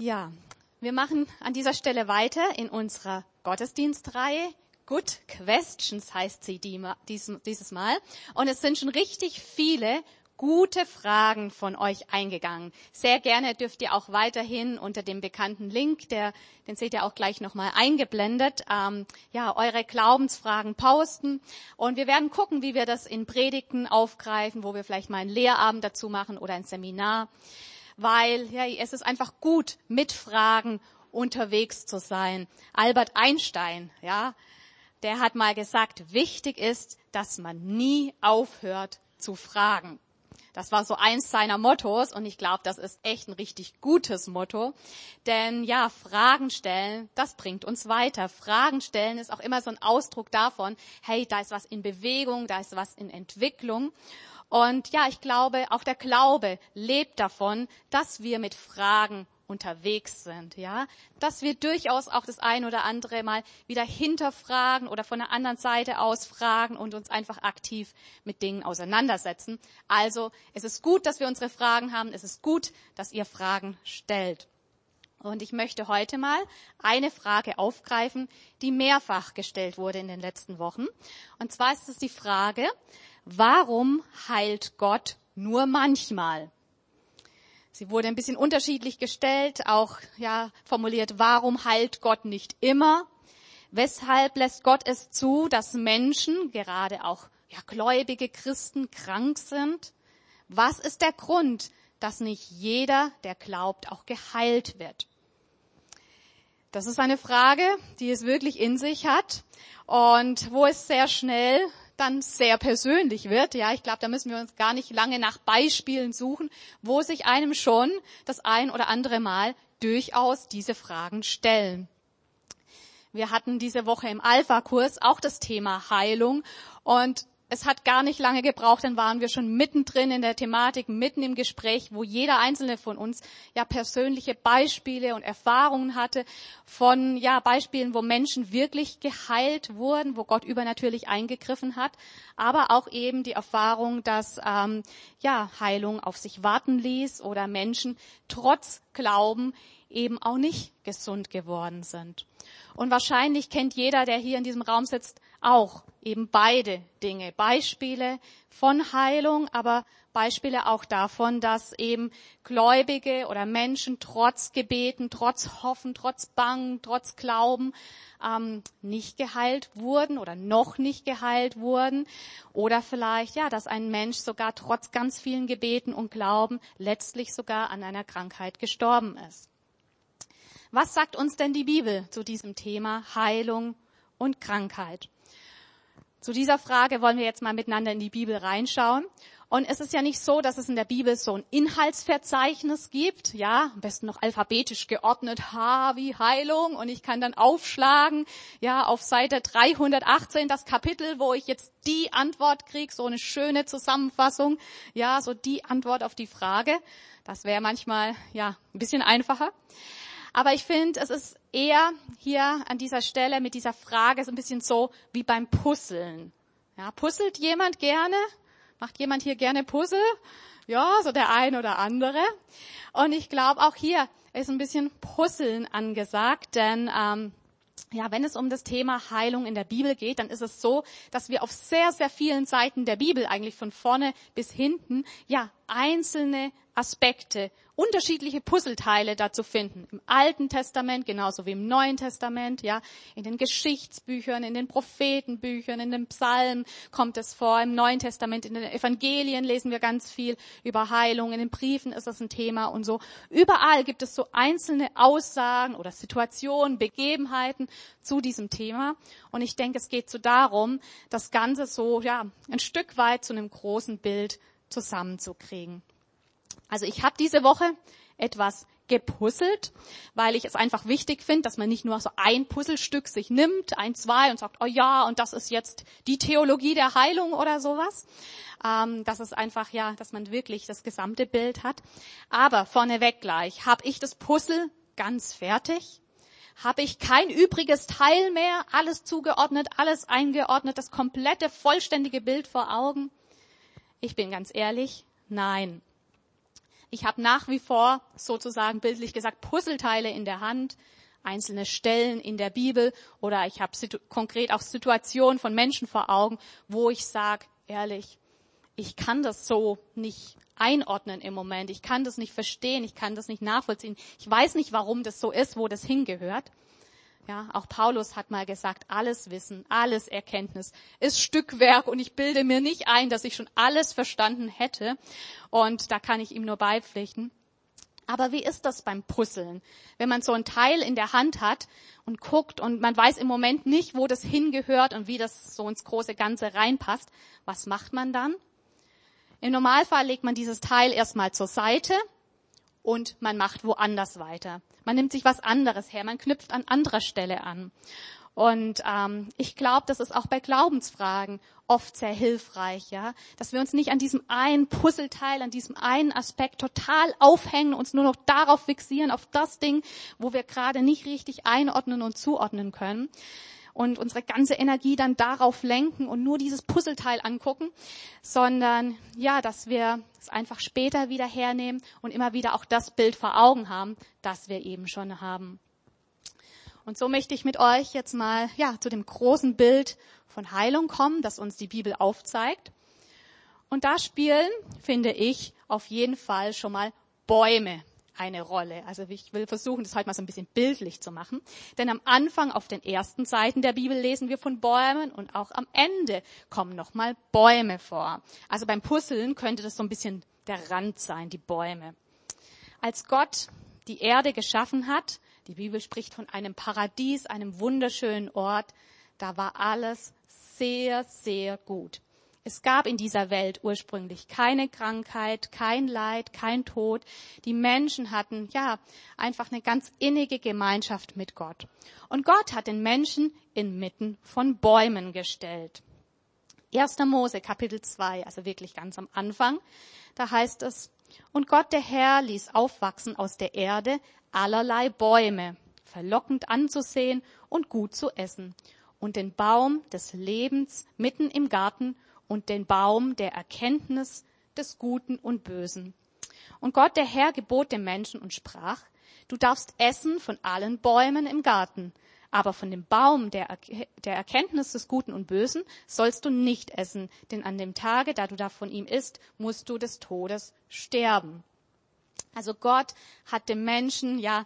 Ja, wir machen an dieser Stelle weiter in unserer Gottesdienstreihe. Good Questions heißt sie dieses Mal. Und es sind schon richtig viele gute Fragen von euch eingegangen. Sehr gerne dürft ihr auch weiterhin unter dem bekannten Link, der, den seht ihr auch gleich nochmal eingeblendet, ähm, ja, eure Glaubensfragen posten. Und wir werden gucken, wie wir das in Predigten aufgreifen, wo wir vielleicht mal einen Lehrabend dazu machen oder ein Seminar weil ja, es ist einfach gut, mit Fragen unterwegs zu sein. Albert Einstein, ja, der hat mal gesagt, wichtig ist, dass man nie aufhört zu fragen. Das war so eins seiner Mottos und ich glaube, das ist echt ein richtig gutes Motto. Denn ja, Fragen stellen, das bringt uns weiter. Fragen stellen ist auch immer so ein Ausdruck davon, hey, da ist was in Bewegung, da ist was in Entwicklung. Und ja, ich glaube, auch der Glaube lebt davon, dass wir mit Fragen unterwegs sind, ja, dass wir durchaus auch das ein oder andere mal wieder hinterfragen oder von der anderen Seite aus fragen und uns einfach aktiv mit Dingen auseinandersetzen. Also, es ist gut, dass wir unsere Fragen haben. Es ist gut, dass ihr Fragen stellt. Und ich möchte heute mal eine Frage aufgreifen, die mehrfach gestellt wurde in den letzten Wochen. Und zwar ist es die Frage, warum heilt Gott nur manchmal? Sie wurde ein bisschen unterschiedlich gestellt, auch ja formuliert, warum heilt Gott nicht immer? Weshalb lässt Gott es zu, dass Menschen, gerade auch ja, gläubige Christen, krank sind? Was ist der Grund, dass nicht jeder, der glaubt, auch geheilt wird? Das ist eine Frage, die es wirklich in sich hat und wo es sehr schnell dann sehr persönlich wird. Ja, ich glaube, da müssen wir uns gar nicht lange nach Beispielen suchen, wo sich einem schon das ein oder andere Mal durchaus diese Fragen stellen. Wir hatten diese Woche im Alpha-Kurs auch das Thema Heilung und es hat gar nicht lange gebraucht, dann waren wir schon mittendrin in der Thematik, mitten im Gespräch, wo jeder einzelne von uns ja persönliche Beispiele und Erfahrungen hatte von ja Beispielen, wo Menschen wirklich geheilt wurden, wo Gott übernatürlich eingegriffen hat, aber auch eben die Erfahrung, dass ähm, ja Heilung auf sich warten ließ oder Menschen trotz Glauben eben auch nicht gesund geworden sind. Und wahrscheinlich kennt jeder, der hier in diesem Raum sitzt, auch eben beide Dinge. Beispiele von Heilung, aber Beispiele auch davon, dass eben Gläubige oder Menschen trotz Gebeten, trotz Hoffen, trotz Bangen, trotz Glauben ähm, nicht geheilt wurden oder noch nicht geheilt wurden. Oder vielleicht, ja, dass ein Mensch sogar trotz ganz vielen Gebeten und Glauben letztlich sogar an einer Krankheit gestorben ist. Was sagt uns denn die Bibel zu diesem Thema Heilung und Krankheit? Zu dieser Frage wollen wir jetzt mal miteinander in die Bibel reinschauen. Und es ist ja nicht so, dass es in der Bibel so ein Inhaltsverzeichnis gibt, ja, am besten noch alphabetisch geordnet, H wie Heilung und ich kann dann aufschlagen, ja, auf Seite 318 das Kapitel, wo ich jetzt die Antwort kriege, so eine schöne Zusammenfassung, ja, so die Antwort auf die Frage. Das wäre manchmal, ja, ein bisschen einfacher. Aber ich finde, es ist eher hier an dieser Stelle mit dieser Frage so ein bisschen so wie beim Puzzeln. Ja, puzzelt jemand gerne? Macht jemand hier gerne Puzzle? Ja, so der ein oder andere. Und ich glaube, auch hier ist ein bisschen Puzzeln angesagt, denn ähm, ja, wenn es um das Thema Heilung in der Bibel geht, dann ist es so, dass wir auf sehr, sehr vielen Seiten der Bibel eigentlich von vorne bis hinten ja einzelne Aspekte unterschiedliche Puzzleteile dazu finden. Im Alten Testament genauso wie im Neuen Testament, ja, in den Geschichtsbüchern, in den Prophetenbüchern, in den Psalmen kommt es vor. Im Neuen Testament, in den Evangelien lesen wir ganz viel über Heilung. In den Briefen ist das ein Thema und so. Überall gibt es so einzelne Aussagen oder Situationen, Begebenheiten zu diesem Thema. Und ich denke, es geht so darum, das Ganze so, ja, ein Stück weit zu einem großen Bild zusammenzukriegen. Also ich habe diese Woche etwas gepuzzelt, weil ich es einfach wichtig finde, dass man nicht nur so ein Puzzlestück sich nimmt, ein, zwei und sagt, oh ja, und das ist jetzt die Theologie der Heilung oder sowas. Ähm, das ist einfach, ja, dass man wirklich das gesamte Bild hat. Aber vorneweg gleich, habe ich das Puzzle ganz fertig? Habe ich kein übriges Teil mehr, alles zugeordnet, alles eingeordnet, das komplette, vollständige Bild vor Augen? Ich bin ganz ehrlich, nein. Ich habe nach wie vor sozusagen bildlich gesagt Puzzleteile in der Hand, einzelne Stellen in der Bibel oder ich habe konkret auch Situationen von Menschen vor Augen, wo ich sage, ehrlich, ich kann das so nicht einordnen im Moment. Ich kann das nicht verstehen, ich kann das nicht nachvollziehen. Ich weiß nicht, warum das so ist, wo das hingehört. Ja, auch Paulus hat mal gesagt, alles Wissen, alles Erkenntnis ist Stückwerk und ich bilde mir nicht ein, dass ich schon alles verstanden hätte. Und da kann ich ihm nur beipflichten. Aber wie ist das beim Puzzeln? Wenn man so ein Teil in der Hand hat und guckt und man weiß im Moment nicht, wo das hingehört und wie das so ins große Ganze reinpasst, was macht man dann? Im Normalfall legt man dieses Teil erstmal zur Seite und man macht woanders weiter. Man nimmt sich was anderes her, man knüpft an anderer Stelle an. Und ähm, ich glaube, das ist auch bei Glaubensfragen oft sehr hilfreich, ja, dass wir uns nicht an diesem einen Puzzleteil, an diesem einen Aspekt total aufhängen, uns nur noch darauf fixieren, auf das Ding, wo wir gerade nicht richtig einordnen und zuordnen können, und unsere ganze Energie dann darauf lenken und nur dieses Puzzleteil angucken, sondern ja, dass wir es einfach später wieder hernehmen und immer wieder auch das Bild vor Augen haben, das wir eben schon haben. Und so möchte ich mit euch jetzt mal ja zu dem großen Bild von Heilung kommen, das uns die Bibel aufzeigt. Und da spielen, finde ich, auf jeden Fall schon mal Bäume eine Rolle. Also ich will versuchen, das heute mal so ein bisschen bildlich zu machen. Denn am Anfang auf den ersten Seiten der Bibel lesen wir von Bäumen und auch am Ende kommen nochmal Bäume vor. Also beim Puzzeln könnte das so ein bisschen der Rand sein, die Bäume. Als Gott die Erde geschaffen hat, die Bibel spricht von einem Paradies, einem wunderschönen Ort, da war alles sehr, sehr gut. Es gab in dieser Welt ursprünglich keine Krankheit, kein Leid, kein Tod. Die Menschen hatten, ja, einfach eine ganz innige Gemeinschaft mit Gott. Und Gott hat den Menschen inmitten von Bäumen gestellt. 1. Mose Kapitel 2, also wirklich ganz am Anfang, da heißt es, und Gott der Herr ließ aufwachsen aus der Erde allerlei Bäume, verlockend anzusehen und gut zu essen, und den Baum des Lebens mitten im Garten und den Baum der Erkenntnis des Guten und Bösen. Und Gott, der Herr, gebot dem Menschen und sprach, du darfst essen von allen Bäumen im Garten, aber von dem Baum der, der Erkenntnis des Guten und Bösen sollst du nicht essen, denn an dem Tage, da du da von ihm isst, musst du des Todes sterben. Also Gott hat dem Menschen ja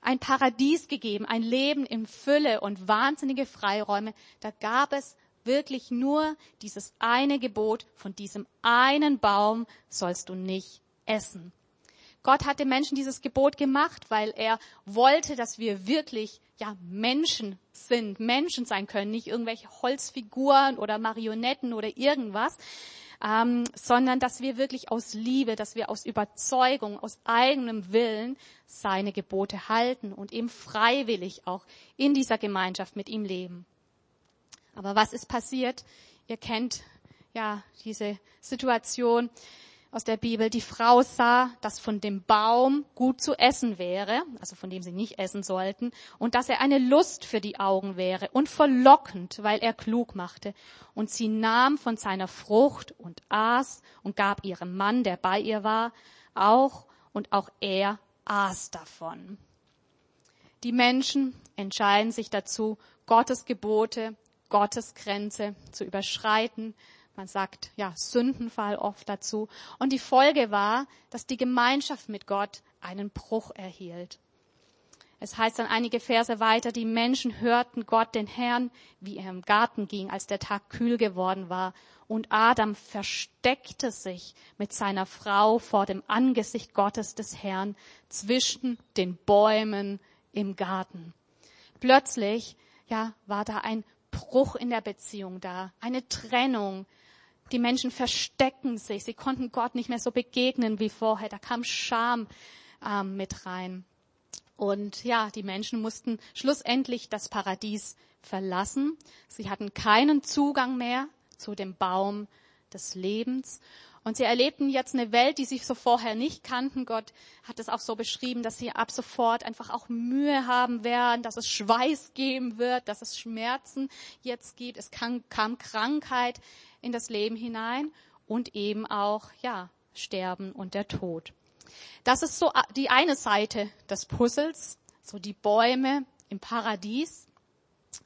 ein Paradies gegeben, ein Leben in Fülle und wahnsinnige Freiräume. Da gab es wirklich nur dieses eine Gebot, von diesem einen Baum sollst du nicht essen. Gott hat den Menschen dieses Gebot gemacht, weil er wollte, dass wir wirklich ja Menschen sind, Menschen sein können, nicht irgendwelche Holzfiguren oder Marionetten oder irgendwas, ähm, sondern dass wir wirklich aus Liebe, dass wir aus Überzeugung, aus eigenem Willen seine Gebote halten und eben freiwillig auch in dieser Gemeinschaft mit ihm leben. Aber was ist passiert? Ihr kennt ja diese Situation aus der Bibel. Die Frau sah, dass von dem Baum gut zu essen wäre, also von dem sie nicht essen sollten, und dass er eine Lust für die Augen wäre und verlockend, weil er klug machte. Und sie nahm von seiner Frucht und aß und gab ihrem Mann, der bei ihr war, auch, und auch er aß davon. Die Menschen entscheiden sich dazu, Gottes Gebote Gottes Grenze zu überschreiten. Man sagt ja Sündenfall oft dazu. Und die Folge war, dass die Gemeinschaft mit Gott einen Bruch erhielt. Es heißt dann einige Verse weiter, die Menschen hörten Gott, den Herrn, wie er im Garten ging, als der Tag kühl geworden war. Und Adam versteckte sich mit seiner Frau vor dem Angesicht Gottes des Herrn zwischen den Bäumen im Garten. Plötzlich, ja, war da ein Bruch in der Beziehung da, eine Trennung. Die Menschen verstecken sich, sie konnten Gott nicht mehr so begegnen wie vorher. Da kam Scham ähm, mit rein. Und ja, die Menschen mussten schlussendlich das Paradies verlassen. Sie hatten keinen Zugang mehr zu dem Baum des Lebens. Und sie erlebten jetzt eine Welt, die sie so vorher nicht kannten. Gott hat es auch so beschrieben, dass sie ab sofort einfach auch Mühe haben werden, dass es Schweiß geben wird, dass es Schmerzen jetzt gibt. Es kam, kam Krankheit in das Leben hinein und eben auch, ja, Sterben und der Tod. Das ist so die eine Seite des Puzzles, so die Bäume im Paradies.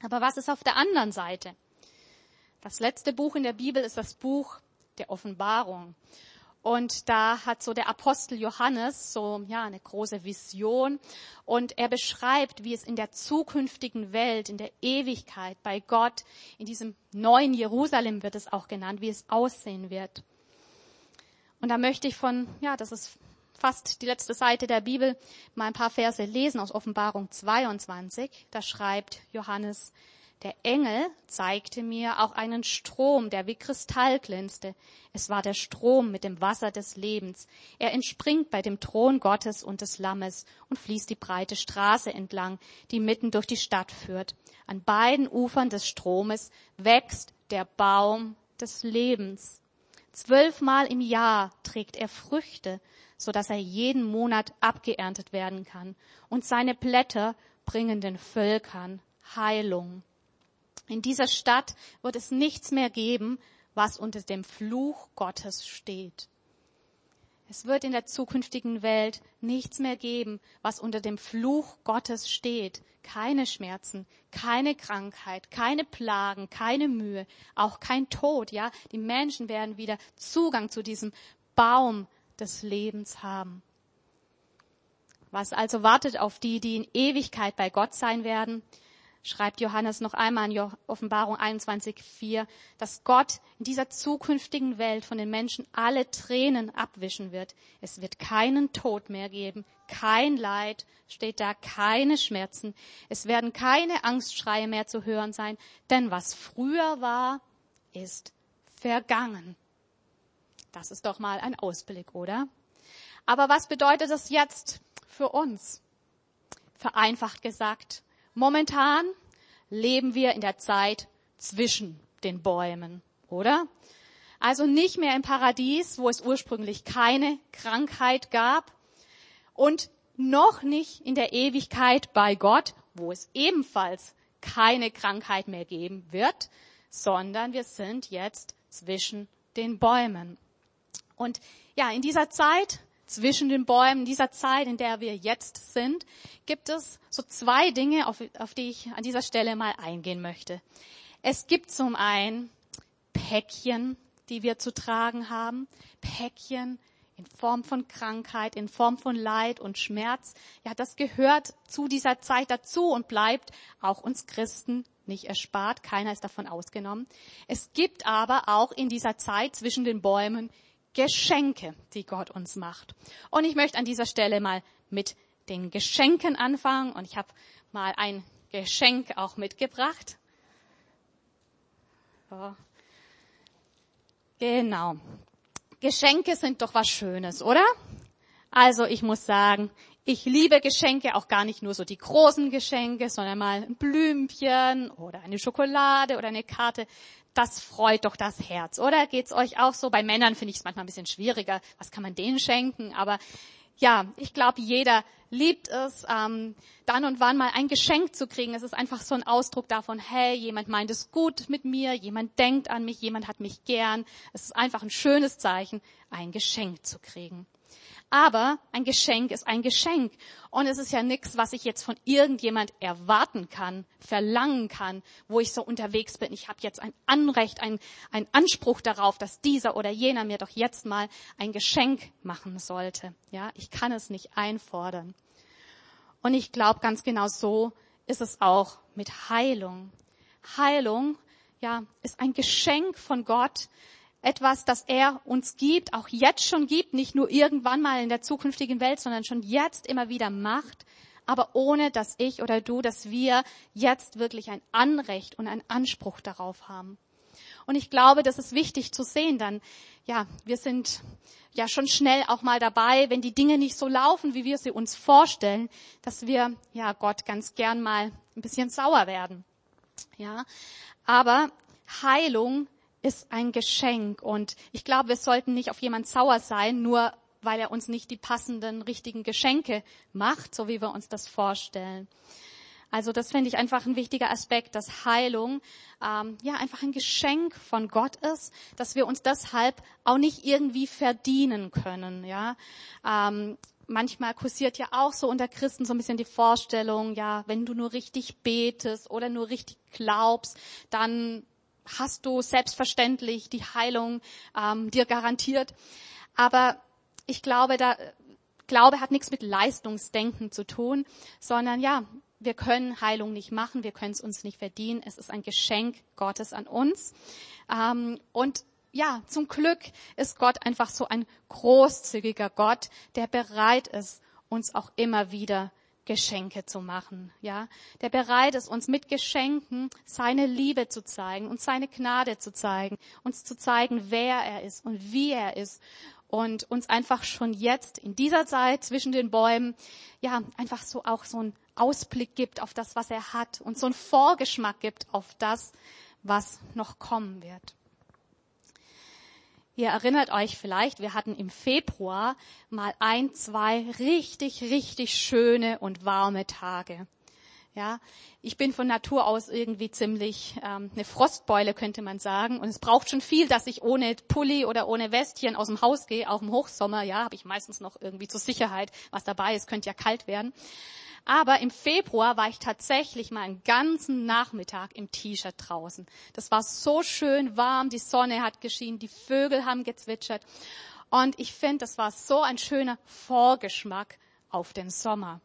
Aber was ist auf der anderen Seite? Das letzte Buch in der Bibel ist das Buch der Offenbarung. Und da hat so der Apostel Johannes so, ja, eine große Vision. Und er beschreibt, wie es in der zukünftigen Welt, in der Ewigkeit bei Gott, in diesem neuen Jerusalem wird es auch genannt, wie es aussehen wird. Und da möchte ich von, ja, das ist fast die letzte Seite der Bibel, mal ein paar Verse lesen aus Offenbarung 22. Da schreibt Johannes, der Engel zeigte mir auch einen Strom, der wie Kristall glänzte. Es war der Strom mit dem Wasser des Lebens. Er entspringt bei dem Thron Gottes und des Lammes und fließt die breite Straße entlang, die mitten durch die Stadt führt. An beiden Ufern des Stromes wächst der Baum des Lebens. Zwölfmal im Jahr trägt er Früchte, so dass er jeden Monat abgeerntet werden kann. Und seine Blätter bringen den Völkern Heilung. In dieser Stadt wird es nichts mehr geben, was unter dem Fluch Gottes steht. Es wird in der zukünftigen Welt nichts mehr geben, was unter dem Fluch Gottes steht. Keine Schmerzen, keine Krankheit, keine Plagen, keine Mühe, auch kein Tod, ja. Die Menschen werden wieder Zugang zu diesem Baum des Lebens haben. Was also wartet auf die, die in Ewigkeit bei Gott sein werden, schreibt Johannes noch einmal in Offenbarung 21.4, dass Gott in dieser zukünftigen Welt von den Menschen alle Tränen abwischen wird. Es wird keinen Tod mehr geben, kein Leid, steht da, keine Schmerzen. Es werden keine Angstschreie mehr zu hören sein, denn was früher war, ist vergangen. Das ist doch mal ein Ausblick, oder? Aber was bedeutet das jetzt für uns? Vereinfacht gesagt, Momentan leben wir in der Zeit zwischen den Bäumen, oder? Also nicht mehr im Paradies, wo es ursprünglich keine Krankheit gab und noch nicht in der Ewigkeit bei Gott, wo es ebenfalls keine Krankheit mehr geben wird, sondern wir sind jetzt zwischen den Bäumen. Und ja, in dieser Zeit zwischen den Bäumen, dieser Zeit, in der wir jetzt sind, gibt es so zwei Dinge, auf, auf die ich an dieser Stelle mal eingehen möchte. Es gibt zum einen Päckchen, die wir zu tragen haben, Päckchen in Form von Krankheit, in Form von Leid und Schmerz. Ja, das gehört zu dieser Zeit dazu und bleibt auch uns Christen nicht erspart. Keiner ist davon ausgenommen. Es gibt aber auch in dieser Zeit zwischen den Bäumen Geschenke, die Gott uns macht. Und ich möchte an dieser Stelle mal mit den Geschenken anfangen und ich habe mal ein Geschenk auch mitgebracht. So. Genau. Geschenke sind doch was Schönes, oder? Also ich muss sagen, ich liebe Geschenke, auch gar nicht nur so die großen Geschenke, sondern mal ein Blümchen oder eine Schokolade oder eine Karte das freut doch das Herz, oder? Geht's euch auch so? Bei Männern finde ich es manchmal ein bisschen schwieriger. Was kann man denen schenken? Aber ja, ich glaube, jeder liebt es, ähm, dann und wann mal ein Geschenk zu kriegen. Es ist einfach so ein Ausdruck davon, hey, jemand meint es gut mit mir, jemand denkt an mich, jemand hat mich gern. Es ist einfach ein schönes Zeichen, ein Geschenk zu kriegen. Aber ein Geschenk ist ein Geschenk. Und es ist ja nichts, was ich jetzt von irgendjemand erwarten kann, verlangen kann, wo ich so unterwegs bin. Ich habe jetzt ein Anrecht, ein, ein Anspruch darauf, dass dieser oder jener mir doch jetzt mal ein Geschenk machen sollte. Ja, ich kann es nicht einfordern. Und ich glaube, ganz genau so ist es auch mit Heilung. Heilung, ja, ist ein Geschenk von Gott, etwas, das er uns gibt, auch jetzt schon gibt, nicht nur irgendwann mal in der zukünftigen Welt, sondern schon jetzt immer wieder macht, aber ohne dass ich oder du, dass wir jetzt wirklich ein Anrecht und einen Anspruch darauf haben. Und ich glaube, das ist wichtig zu sehen, dann, ja, wir sind ja schon schnell auch mal dabei, wenn die Dinge nicht so laufen, wie wir sie uns vorstellen, dass wir, ja, Gott ganz gern mal ein bisschen sauer werden. Ja, aber Heilung ist ein Geschenk. Und ich glaube, wir sollten nicht auf jemand sauer sein, nur weil er uns nicht die passenden, richtigen Geschenke macht, so wie wir uns das vorstellen. Also das finde ich einfach ein wichtiger Aspekt, dass Heilung ähm, ja einfach ein Geschenk von Gott ist, dass wir uns deshalb auch nicht irgendwie verdienen können. Ja, ähm, manchmal kursiert ja auch so unter Christen so ein bisschen die Vorstellung, ja, wenn du nur richtig betest oder nur richtig glaubst, dann hast du selbstverständlich die Heilung ähm, dir garantiert. Aber ich glaube, da Glaube hat nichts mit Leistungsdenken zu tun, sondern ja, wir können Heilung nicht machen, wir können es uns nicht verdienen. Es ist ein Geschenk Gottes an uns. Ähm, und ja, zum Glück ist Gott einfach so ein großzügiger Gott, der bereit ist, uns auch immer wieder Geschenke zu machen, ja, der bereit ist, uns mit Geschenken seine Liebe zu zeigen und seine Gnade zu zeigen, uns zu zeigen, wer er ist und wie er ist und uns einfach schon jetzt in dieser Zeit zwischen den Bäumen, ja, einfach so auch so einen Ausblick gibt auf das, was er hat und so einen Vorgeschmack gibt auf das, was noch kommen wird. Ihr erinnert euch vielleicht, wir hatten im Februar mal ein, zwei richtig, richtig schöne und warme Tage. Ja, ich bin von Natur aus irgendwie ziemlich ähm, eine Frostbeule, könnte man sagen. Und es braucht schon viel, dass ich ohne Pulli oder ohne Westchen aus dem Haus gehe. Auch im Hochsommer, ja, habe ich meistens noch irgendwie zur Sicherheit was dabei. Es könnte ja kalt werden. Aber im Februar war ich tatsächlich mal einen ganzen Nachmittag im T-Shirt draußen. Das war so schön warm, die Sonne hat geschienen, die Vögel haben gezwitschert. Und ich finde, das war so ein schöner Vorgeschmack auf den Sommer.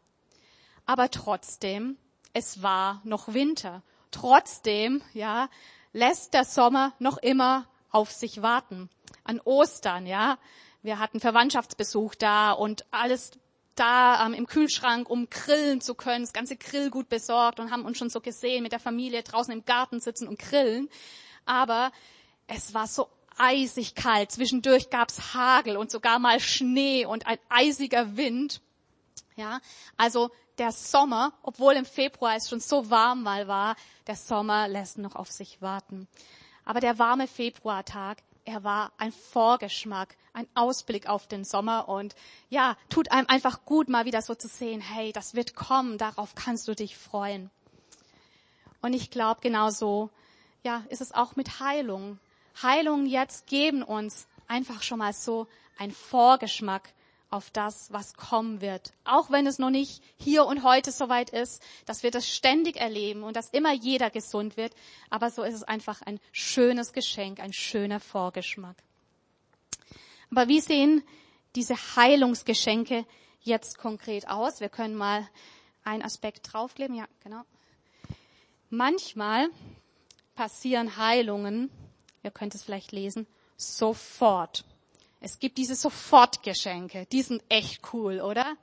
Aber trotzdem es war noch Winter. Trotzdem, ja, lässt der Sommer noch immer auf sich warten. An Ostern, ja. Wir hatten Verwandtschaftsbesuch da und alles da ähm, im Kühlschrank, um grillen zu können, das ganze Grillgut besorgt und haben uns schon so gesehen mit der Familie draußen im Garten sitzen und grillen. Aber es war so eisig kalt. Zwischendurch gab's Hagel und sogar mal Schnee und ein eisiger Wind. Ja, also der Sommer, obwohl im Februar es schon so warm mal war, der Sommer lässt noch auf sich warten. Aber der warme Februartag, er war ein Vorgeschmack, ein Ausblick auf den Sommer und ja, tut einem einfach gut, mal wieder so zu sehen, hey, das wird kommen, darauf kannst du dich freuen. Und ich glaube, genauso, ja, ist es auch mit Heilung. Heilung jetzt geben uns einfach schon mal so ein Vorgeschmack auf das, was kommen wird. Auch wenn es noch nicht hier und heute soweit ist, dass wir das ständig erleben und dass immer jeder gesund wird. Aber so ist es einfach ein schönes Geschenk, ein schöner Vorgeschmack. Aber wie sehen diese Heilungsgeschenke jetzt konkret aus? Wir können mal einen Aspekt draufkleben. Ja, genau. Manchmal passieren Heilungen, ihr könnt es vielleicht lesen, sofort. Es gibt diese Sofortgeschenke. Die sind echt cool, oder?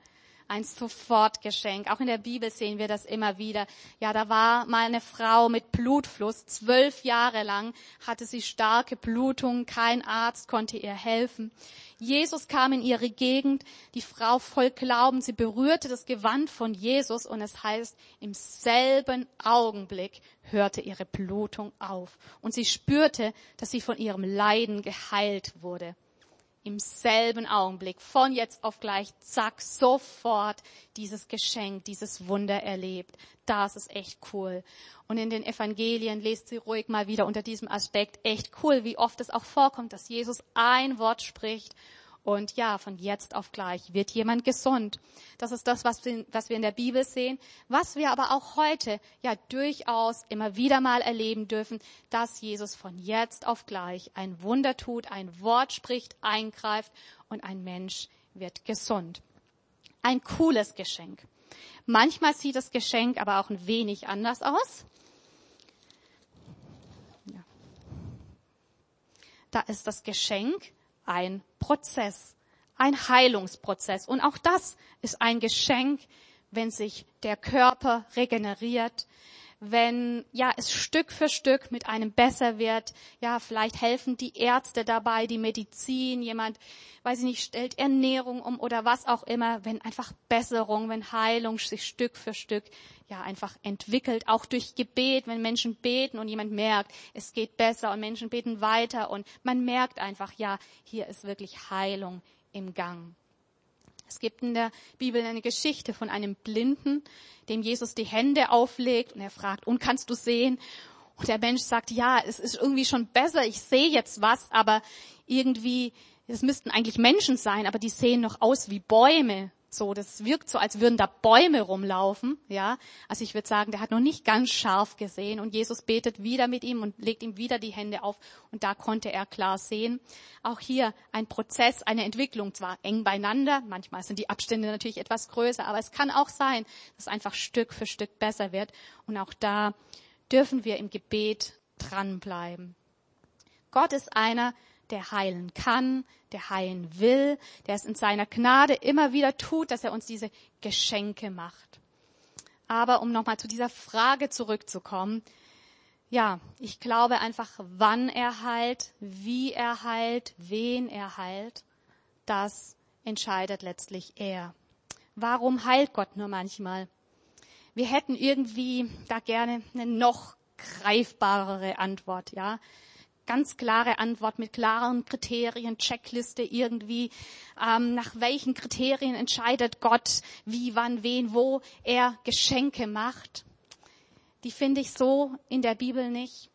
Ein Sofortgeschenk. Auch in der Bibel sehen wir das immer wieder. Ja, da war mal eine Frau mit Blutfluss. Zwölf Jahre lang hatte sie starke Blutung. Kein Arzt konnte ihr helfen. Jesus kam in ihre Gegend. Die Frau voll Glauben. Sie berührte das Gewand von Jesus und es heißt, im selben Augenblick hörte ihre Blutung auf. Und sie spürte, dass sie von ihrem Leiden geheilt wurde im selben Augenblick, von jetzt auf gleich, zack, sofort dieses Geschenk, dieses Wunder erlebt. Das ist echt cool. Und in den Evangelien lest sie ruhig mal wieder unter diesem Aspekt echt cool, wie oft es auch vorkommt, dass Jesus ein Wort spricht und ja, von jetzt auf gleich wird jemand gesund. Das ist das, was wir, in der Bibel sehen, was wir aber auch heute ja durchaus immer wieder mal erleben dürfen, dass Jesus von jetzt auf gleich ein Wunder tut, ein Wort spricht, eingreift und ein Mensch wird gesund. Ein cooles Geschenk. Manchmal sieht das Geschenk aber auch ein wenig anders aus. Da ist das Geschenk ein Prozess, ein Heilungsprozess. Und auch das ist ein Geschenk, wenn sich der Körper regeneriert, wenn ja es Stück für Stück mit einem besser wird. Ja, vielleicht helfen die Ärzte dabei, die Medizin, jemand, weiß ich nicht, stellt Ernährung um oder was auch immer, wenn einfach Besserung, wenn Heilung sich Stück für Stück ja einfach entwickelt, auch durch Gebet, wenn Menschen beten und jemand merkt, es geht besser und Menschen beten weiter und man merkt einfach, ja, hier ist wirklich Heilung im Gang. Es gibt in der Bibel eine Geschichte von einem Blinden, dem Jesus die Hände auflegt und er fragt, und kannst du sehen? Und der Mensch sagt, ja, es ist irgendwie schon besser, ich sehe jetzt was, aber irgendwie, es müssten eigentlich Menschen sein, aber die sehen noch aus wie Bäume. So, das wirkt so, als würden da Bäume rumlaufen, ja. Also ich würde sagen, der hat noch nicht ganz scharf gesehen und Jesus betet wieder mit ihm und legt ihm wieder die Hände auf und da konnte er klar sehen. Auch hier ein Prozess, eine Entwicklung, zwar eng beieinander, manchmal sind die Abstände natürlich etwas größer, aber es kann auch sein, dass einfach Stück für Stück besser wird und auch da dürfen wir im Gebet dranbleiben. Gott ist einer, der heilen kann, der heilen will, der es in seiner Gnade immer wieder tut, dass er uns diese Geschenke macht. Aber um nochmal zu dieser Frage zurückzukommen, ja, ich glaube einfach, wann er heilt, wie er heilt, wen er heilt, das entscheidet letztlich er. Warum heilt Gott nur manchmal? Wir hätten irgendwie da gerne eine noch greifbarere Antwort, ja ganz klare Antwort mit klaren Kriterien, Checkliste irgendwie, ähm, nach welchen Kriterien entscheidet Gott, wie, wann, wen, wo er Geschenke macht. Die finde ich so in der Bibel nicht.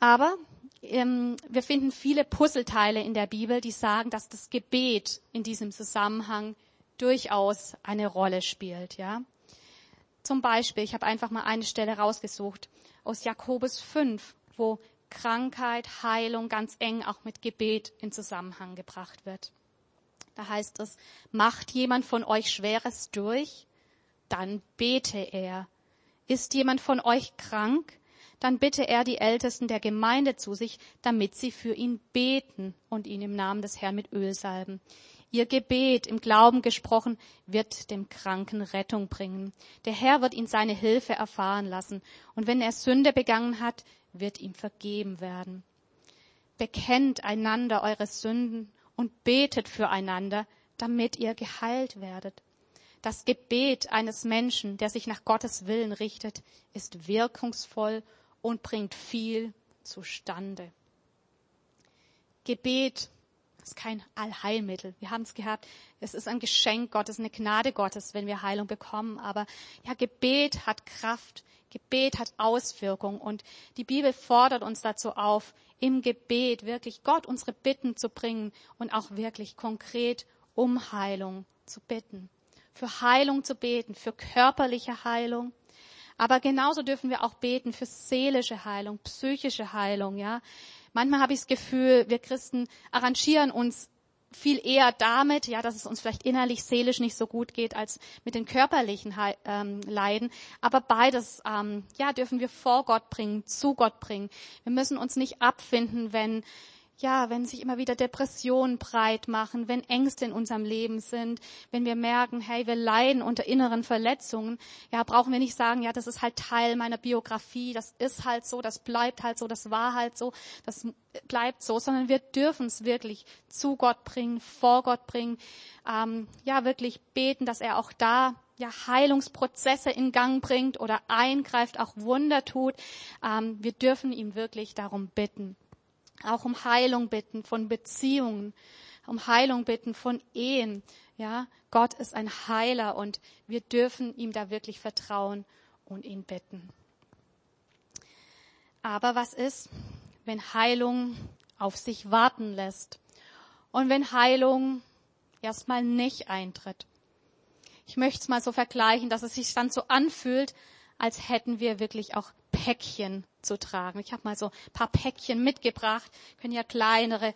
Aber ähm, wir finden viele Puzzleteile in der Bibel, die sagen, dass das Gebet in diesem Zusammenhang durchaus eine Rolle spielt. Ja, zum Beispiel, ich habe einfach mal eine Stelle rausgesucht aus Jakobus 5, wo Krankheit, Heilung ganz eng auch mit Gebet in Zusammenhang gebracht wird. Da heißt es, macht jemand von euch Schweres durch? Dann bete er. Ist jemand von euch krank? Dann bitte er die Ältesten der Gemeinde zu sich, damit sie für ihn beten und ihn im Namen des Herrn mit Öl salben. Ihr Gebet im Glauben gesprochen wird dem Kranken Rettung bringen. Der Herr wird ihn seine Hilfe erfahren lassen. Und wenn er Sünde begangen hat, wird ihm vergeben werden. Bekennt einander eure Sünden und betet füreinander, damit ihr geheilt werdet. Das Gebet eines Menschen, der sich nach Gottes Willen richtet, ist wirkungsvoll und bringt viel zustande. Gebet ist kein Allheilmittel. Wir haben es gehabt. Es ist ein Geschenk Gottes, eine Gnade Gottes, wenn wir Heilung bekommen. Aber ja, Gebet hat Kraft. Gebet hat Auswirkungen und die Bibel fordert uns dazu auf, im Gebet wirklich Gott unsere Bitten zu bringen und auch wirklich konkret um Heilung zu bitten. Für Heilung zu beten, für körperliche Heilung. Aber genauso dürfen wir auch beten für seelische Heilung, psychische Heilung, ja. Manchmal habe ich das Gefühl, wir Christen arrangieren uns viel eher damit, ja, dass es uns vielleicht innerlich, seelisch nicht so gut geht, als mit den körperlichen ähm, Leiden. Aber beides, ähm, ja, dürfen wir vor Gott bringen, zu Gott bringen. Wir müssen uns nicht abfinden, wenn ja, wenn sich immer wieder Depressionen breit machen, wenn Ängste in unserem Leben sind, wenn wir merken, hey, wir leiden unter inneren Verletzungen, ja, brauchen wir nicht sagen, ja, das ist halt Teil meiner Biografie, das ist halt so, das bleibt halt so, das war halt so, das bleibt so, sondern wir dürfen es wirklich zu Gott bringen, vor Gott bringen, ähm, ja, wirklich beten, dass er auch da ja, Heilungsprozesse in Gang bringt oder eingreift, auch Wunder tut. Ähm, wir dürfen ihm wirklich darum bitten auch um Heilung bitten von Beziehungen, um Heilung bitten von Ehen. Ja, Gott ist ein Heiler und wir dürfen ihm da wirklich vertrauen und ihn bitten. Aber was ist, wenn Heilung auf sich warten lässt und wenn Heilung erstmal nicht eintritt? Ich möchte es mal so vergleichen, dass es sich dann so anfühlt, als hätten wir wirklich auch Päckchen zu tragen. Ich habe mal so ein paar Päckchen mitgebracht, können ja kleinere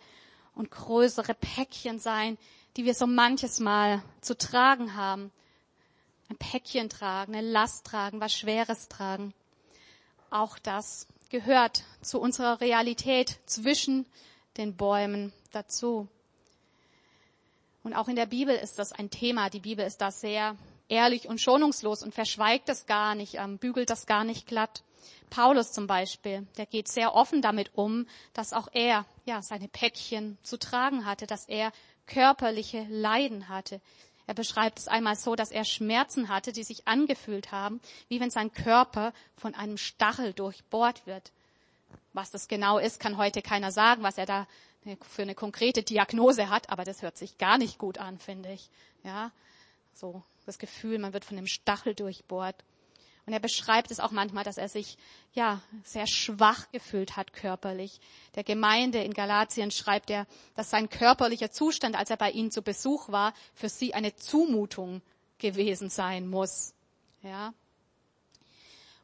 und größere Päckchen sein, die wir so manches Mal zu tragen haben. Ein Päckchen tragen, eine Last tragen, was Schweres tragen. Auch das gehört zu unserer Realität zwischen den Bäumen dazu. Und auch in der Bibel ist das ein Thema. Die Bibel ist da sehr ehrlich und schonungslos und verschweigt das gar nicht, ähm, bügelt das gar nicht glatt. Paulus zum Beispiel, der geht sehr offen damit um, dass auch er ja seine Päckchen zu tragen hatte, dass er körperliche Leiden hatte. Er beschreibt es einmal so, dass er Schmerzen hatte, die sich angefühlt haben, wie wenn sein Körper von einem Stachel durchbohrt wird. Was das genau ist, kann heute keiner sagen, was er da für eine konkrete Diagnose hat, aber das hört sich gar nicht gut an, finde ich. Ja, so das Gefühl, man wird von einem Stachel durchbohrt. Und er beschreibt es auch manchmal, dass er sich ja sehr schwach gefühlt hat körperlich. Der Gemeinde in Galatien schreibt er, dass sein körperlicher Zustand, als er bei ihnen zu Besuch war, für sie eine Zumutung gewesen sein muss. Ja.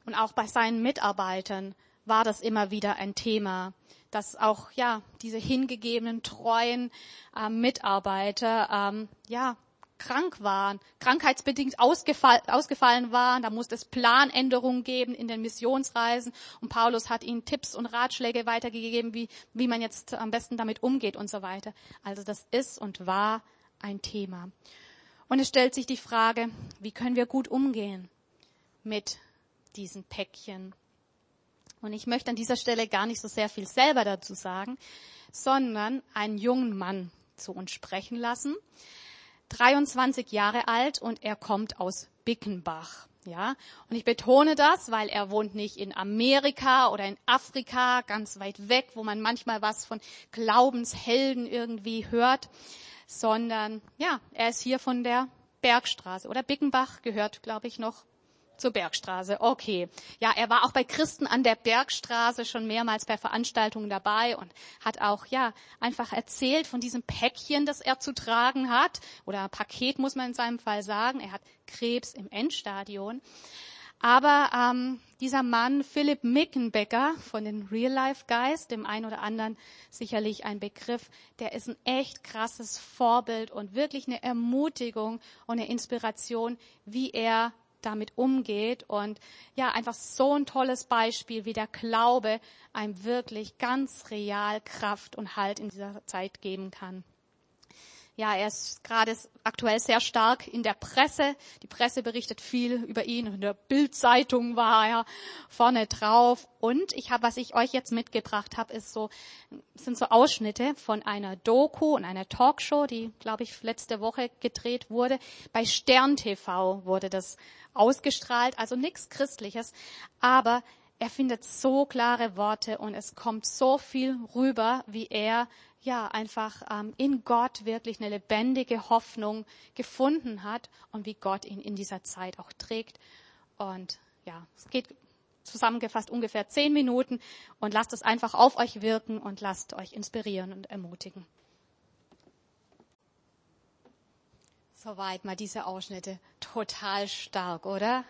Und auch bei seinen Mitarbeitern war das immer wieder ein Thema, dass auch ja diese hingegebenen treuen äh, Mitarbeiter ähm, ja krank waren, krankheitsbedingt ausgefall, ausgefallen waren. Da musste es Planänderungen geben in den Missionsreisen. Und Paulus hat ihnen Tipps und Ratschläge weitergegeben, wie, wie man jetzt am besten damit umgeht und so weiter. Also das ist und war ein Thema. Und es stellt sich die Frage, wie können wir gut umgehen mit diesen Päckchen? Und ich möchte an dieser Stelle gar nicht so sehr viel selber dazu sagen, sondern einen jungen Mann zu uns sprechen lassen, 23 Jahre alt und er kommt aus Bickenbach. Ja, und ich betone das, weil er wohnt nicht in Amerika oder in Afrika, ganz weit weg, wo man manchmal was von Glaubenshelden irgendwie hört, sondern ja, er ist hier von der Bergstraße oder Bickenbach gehört, glaube ich, noch zur Bergstraße, okay. Ja, er war auch bei Christen an der Bergstraße schon mehrmals bei Veranstaltungen dabei und hat auch, ja, einfach erzählt von diesem Päckchen, das er zu tragen hat. Oder Paket muss man in seinem Fall sagen. Er hat Krebs im Endstadion. Aber ähm, dieser Mann, Philipp Mickenbecker von den Real Life Guys, dem einen oder anderen sicherlich ein Begriff, der ist ein echt krasses Vorbild und wirklich eine Ermutigung und eine Inspiration, wie er damit umgeht und ja, einfach so ein tolles Beispiel, wie der Glaube einem wirklich ganz real Kraft und Halt in dieser Zeit geben kann. Ja, er ist gerade aktuell sehr stark in der Presse. Die Presse berichtet viel über ihn. In der Bildzeitung war er vorne drauf. Und ich habe, was ich euch jetzt mitgebracht habe, ist so, sind so Ausschnitte von einer Doku und einer Talkshow, die, glaube ich, letzte Woche gedreht wurde. Bei Stern TV wurde das ausgestrahlt, also nichts Christliches, aber er findet so klare Worte und es kommt so viel rüber, wie er ja einfach ähm, in Gott wirklich eine lebendige Hoffnung gefunden hat und wie Gott ihn in dieser Zeit auch trägt. Und ja, es geht zusammengefasst ungefähr zehn Minuten und lasst es einfach auf euch wirken und lasst euch inspirieren und ermutigen. Soweit mal diese Ausschnitte. Total stark, oder?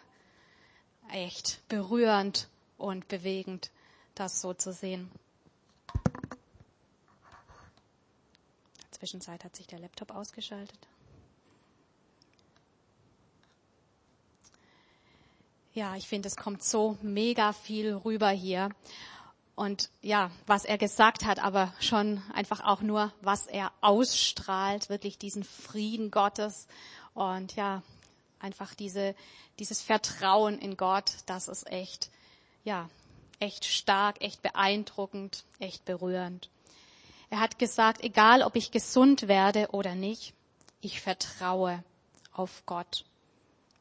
Echt berührend und bewegend, das so zu sehen. In der Zwischenzeit hat sich der Laptop ausgeschaltet. Ja, ich finde, es kommt so mega viel rüber hier und ja, was er gesagt hat, aber schon einfach auch nur, was er ausstrahlt, wirklich diesen Frieden Gottes und ja, einfach diese, dieses Vertrauen in Gott, das ist echt, ja, echt stark, echt beeindruckend, echt berührend. Er hat gesagt, egal ob ich gesund werde oder nicht, ich vertraue auf Gott.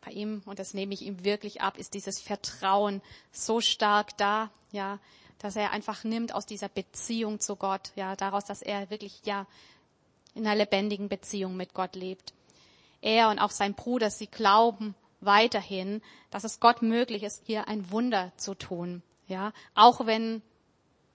Bei ihm, und das nehme ich ihm wirklich ab, ist dieses Vertrauen so stark da, ja, dass er einfach nimmt aus dieser Beziehung zu Gott, ja, daraus, dass er wirklich, ja, in einer lebendigen Beziehung mit Gott lebt. Er und auch sein Bruder, sie glauben weiterhin, dass es Gott möglich ist, hier ein Wunder zu tun, ja, auch wenn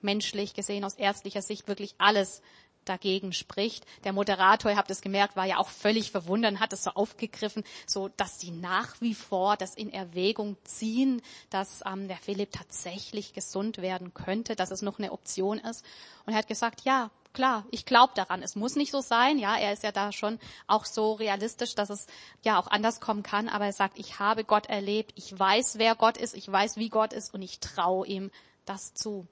menschlich gesehen aus ärztlicher Sicht wirklich alles dagegen spricht. Der Moderator, ihr habt es gemerkt, war ja auch völlig verwundert, hat es so aufgegriffen, so dass sie nach wie vor das in Erwägung ziehen, dass ähm, der Philipp tatsächlich gesund werden könnte, dass es noch eine Option ist. Und er hat gesagt, ja, klar, ich glaube daran. Es muss nicht so sein. Ja, er ist ja da schon auch so realistisch, dass es ja auch anders kommen kann. Aber er sagt, ich habe Gott erlebt. Ich weiß, wer Gott ist. Ich weiß, wie Gott ist. Und ich traue ihm das zu.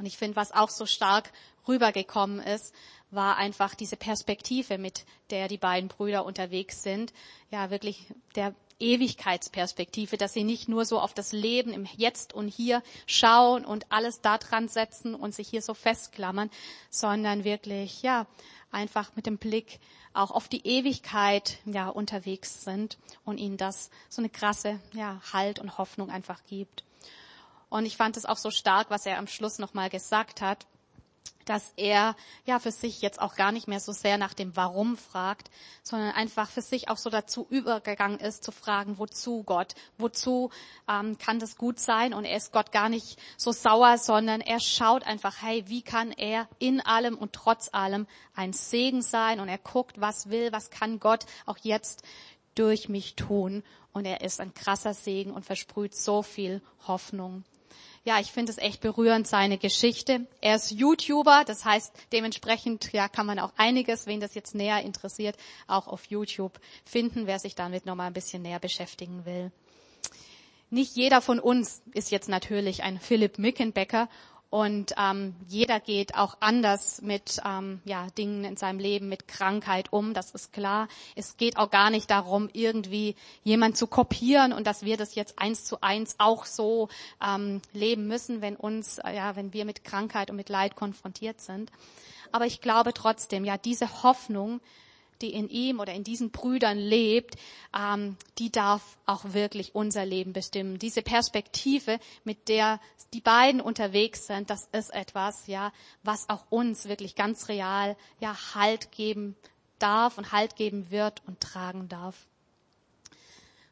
Und ich finde, was auch so stark rübergekommen ist, war einfach diese Perspektive, mit der die beiden Brüder unterwegs sind. Ja, wirklich der Ewigkeitsperspektive, dass sie nicht nur so auf das Leben im Jetzt und Hier schauen und alles da dran setzen und sich hier so festklammern, sondern wirklich, ja, einfach mit dem Blick auch auf die Ewigkeit, ja, unterwegs sind und ihnen das so eine krasse, ja, Halt und Hoffnung einfach gibt. Und ich fand es auch so stark, was er am Schluss nochmal gesagt hat dass er ja für sich jetzt auch gar nicht mehr so sehr nach dem Warum fragt, sondern einfach für sich auch so dazu übergegangen ist zu fragen, wozu Gott, wozu ähm, kann das gut sein? Und er ist Gott gar nicht so sauer, sondern er schaut einfach, hey, wie kann er in allem und trotz allem ein Segen sein? Und er guckt, was will, was kann Gott auch jetzt durch mich tun? Und er ist ein krasser Segen und versprüht so viel Hoffnung ja, ich finde es echt berührend, seine Geschichte. Er ist YouTuber, das heißt, dementsprechend, ja, kann man auch einiges, wen das jetzt näher interessiert, auch auf YouTube finden, wer sich damit nochmal ein bisschen näher beschäftigen will. Nicht jeder von uns ist jetzt natürlich ein Philipp Mickenbecker und ähm, jeder geht auch anders mit ähm, ja, Dingen in seinem Leben, mit Krankheit um, das ist klar. Es geht auch gar nicht darum, irgendwie jemand zu kopieren und dass wir das jetzt eins zu eins auch so ähm, leben müssen, wenn uns, äh, ja, wenn wir mit Krankheit und mit Leid konfrontiert sind. Aber ich glaube trotzdem, ja, diese Hoffnung, die in ihm oder in diesen Brüdern lebt, ähm, die darf auch wirklich unser Leben bestimmen. Diese Perspektive, mit der die beiden unterwegs sind, das ist etwas, ja, was auch uns wirklich ganz real, ja, Halt geben darf und Halt geben wird und tragen darf.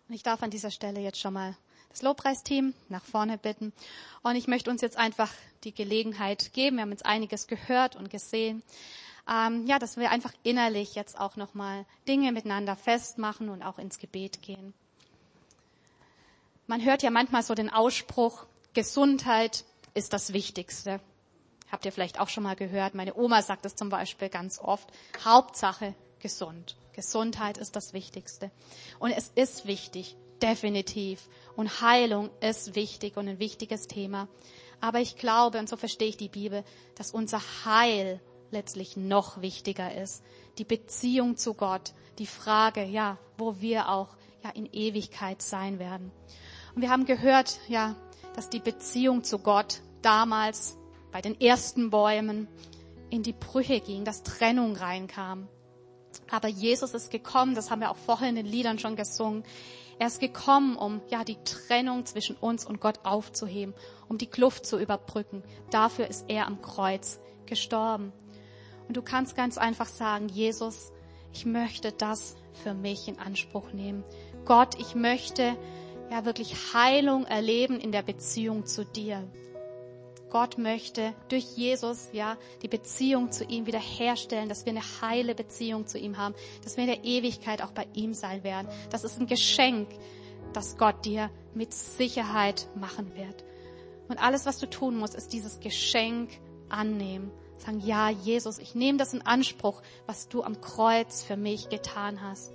Und ich darf an dieser Stelle jetzt schon mal das Lobpreisteam nach vorne bitten. Und ich möchte uns jetzt einfach die Gelegenheit geben. Wir haben jetzt einiges gehört und gesehen ähm, ja, dass wir einfach innerlich jetzt auch nochmal Dinge miteinander festmachen und auch ins Gebet gehen. Man hört ja manchmal so den Ausspruch, Gesundheit ist das Wichtigste. Habt ihr vielleicht auch schon mal gehört. Meine Oma sagt es zum Beispiel ganz oft. Hauptsache gesund. Gesundheit ist das Wichtigste. Und es ist wichtig, definitiv. Und Heilung ist wichtig und ein wichtiges Thema. Aber ich glaube, und so verstehe ich die Bibel, dass unser Heil letztlich noch wichtiger ist. Die Beziehung zu Gott, die Frage, ja, wo wir auch ja in Ewigkeit sein werden. Und wir haben gehört, ja, dass die Beziehung zu Gott damals bei den ersten Bäumen in die Brüche ging, dass Trennung reinkam. Aber Jesus ist gekommen, das haben wir auch vorher in den Liedern schon gesungen. Er ist gekommen, um ja die Trennung zwischen uns und Gott aufzuheben, um die Kluft zu überbrücken. Dafür ist er am Kreuz gestorben. Und du kannst ganz einfach sagen, Jesus, ich möchte das für mich in Anspruch nehmen. Gott, ich möchte ja wirklich Heilung erleben in der Beziehung zu dir. Gott möchte durch Jesus ja die Beziehung zu ihm wiederherstellen, dass wir eine heile Beziehung zu ihm haben, dass wir in der Ewigkeit auch bei ihm sein werden. Das ist ein Geschenk, das Gott dir mit Sicherheit machen wird. Und alles, was du tun musst, ist dieses Geschenk annehmen Sagen, ja, Jesus, ich nehme das in Anspruch, was du am Kreuz für mich getan hast.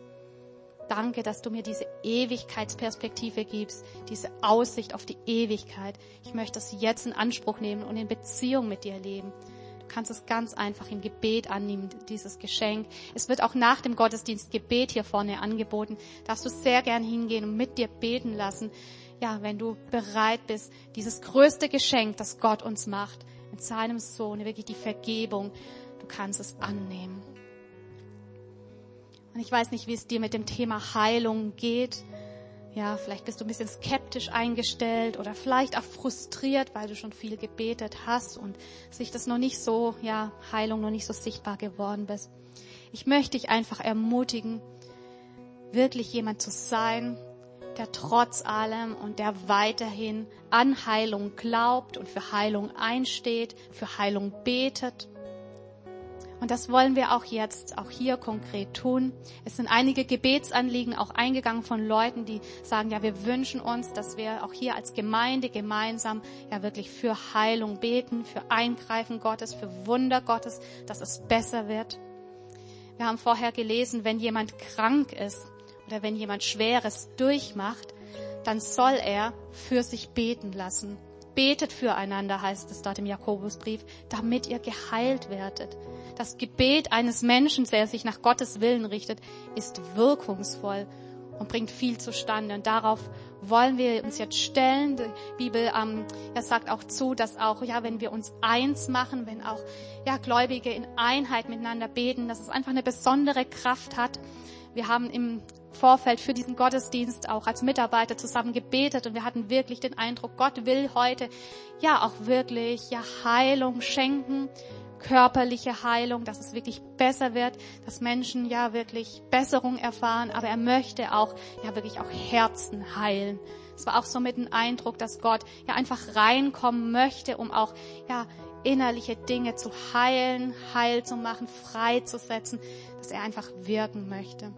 Danke, dass du mir diese Ewigkeitsperspektive gibst, diese Aussicht auf die Ewigkeit. Ich möchte das jetzt in Anspruch nehmen und in Beziehung mit dir leben. Du kannst es ganz einfach im Gebet annehmen, dieses Geschenk. Es wird auch nach dem Gottesdienst Gebet hier vorne angeboten. Darfst du sehr gern hingehen und mit dir beten lassen. Ja, wenn du bereit bist, dieses größte Geschenk, das Gott uns macht, mit seinem Sohn, wirklich die Vergebung. Du kannst es annehmen. Und ich weiß nicht, wie es dir mit dem Thema Heilung geht. Ja, vielleicht bist du ein bisschen skeptisch eingestellt oder vielleicht auch frustriert, weil du schon viel gebetet hast und sich das noch nicht so, ja, Heilung noch nicht so sichtbar geworden bist. Ich möchte dich einfach ermutigen, wirklich jemand zu sein, der trotz allem und der weiterhin an Heilung glaubt und für Heilung einsteht, für Heilung betet. Und das wollen wir auch jetzt, auch hier konkret tun. Es sind einige Gebetsanliegen auch eingegangen von Leuten, die sagen, ja, wir wünschen uns, dass wir auch hier als Gemeinde gemeinsam ja wirklich für Heilung beten, für Eingreifen Gottes, für Wunder Gottes, dass es besser wird. Wir haben vorher gelesen, wenn jemand krank ist, oder wenn jemand Schweres durchmacht, dann soll er für sich beten lassen. Betet füreinander, heißt es dort im Jakobusbrief, damit ihr geheilt werdet. Das Gebet eines Menschen, der sich nach Gottes Willen richtet, ist wirkungsvoll und bringt viel zustande. Und darauf wollen wir uns jetzt stellen. Die Bibel ähm, ja, sagt auch zu, dass auch, ja, wenn wir uns eins machen, wenn auch ja, Gläubige in Einheit miteinander beten, dass es einfach eine besondere Kraft hat. Wir haben im Vorfeld für diesen Gottesdienst auch als Mitarbeiter zusammen gebetet und wir hatten wirklich den Eindruck, Gott will heute ja auch wirklich ja Heilung schenken körperliche Heilung, dass es wirklich besser wird, dass Menschen ja wirklich Besserung erfahren, aber er möchte auch, ja wirklich auch Herzen heilen. Es war auch so mit dem Eindruck, dass Gott ja einfach reinkommen möchte, um auch, ja, innerliche Dinge zu heilen, heil zu machen, freizusetzen, dass er einfach wirken möchte.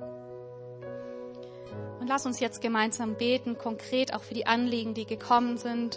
Und lass uns jetzt gemeinsam beten, konkret auch für die Anliegen, die gekommen sind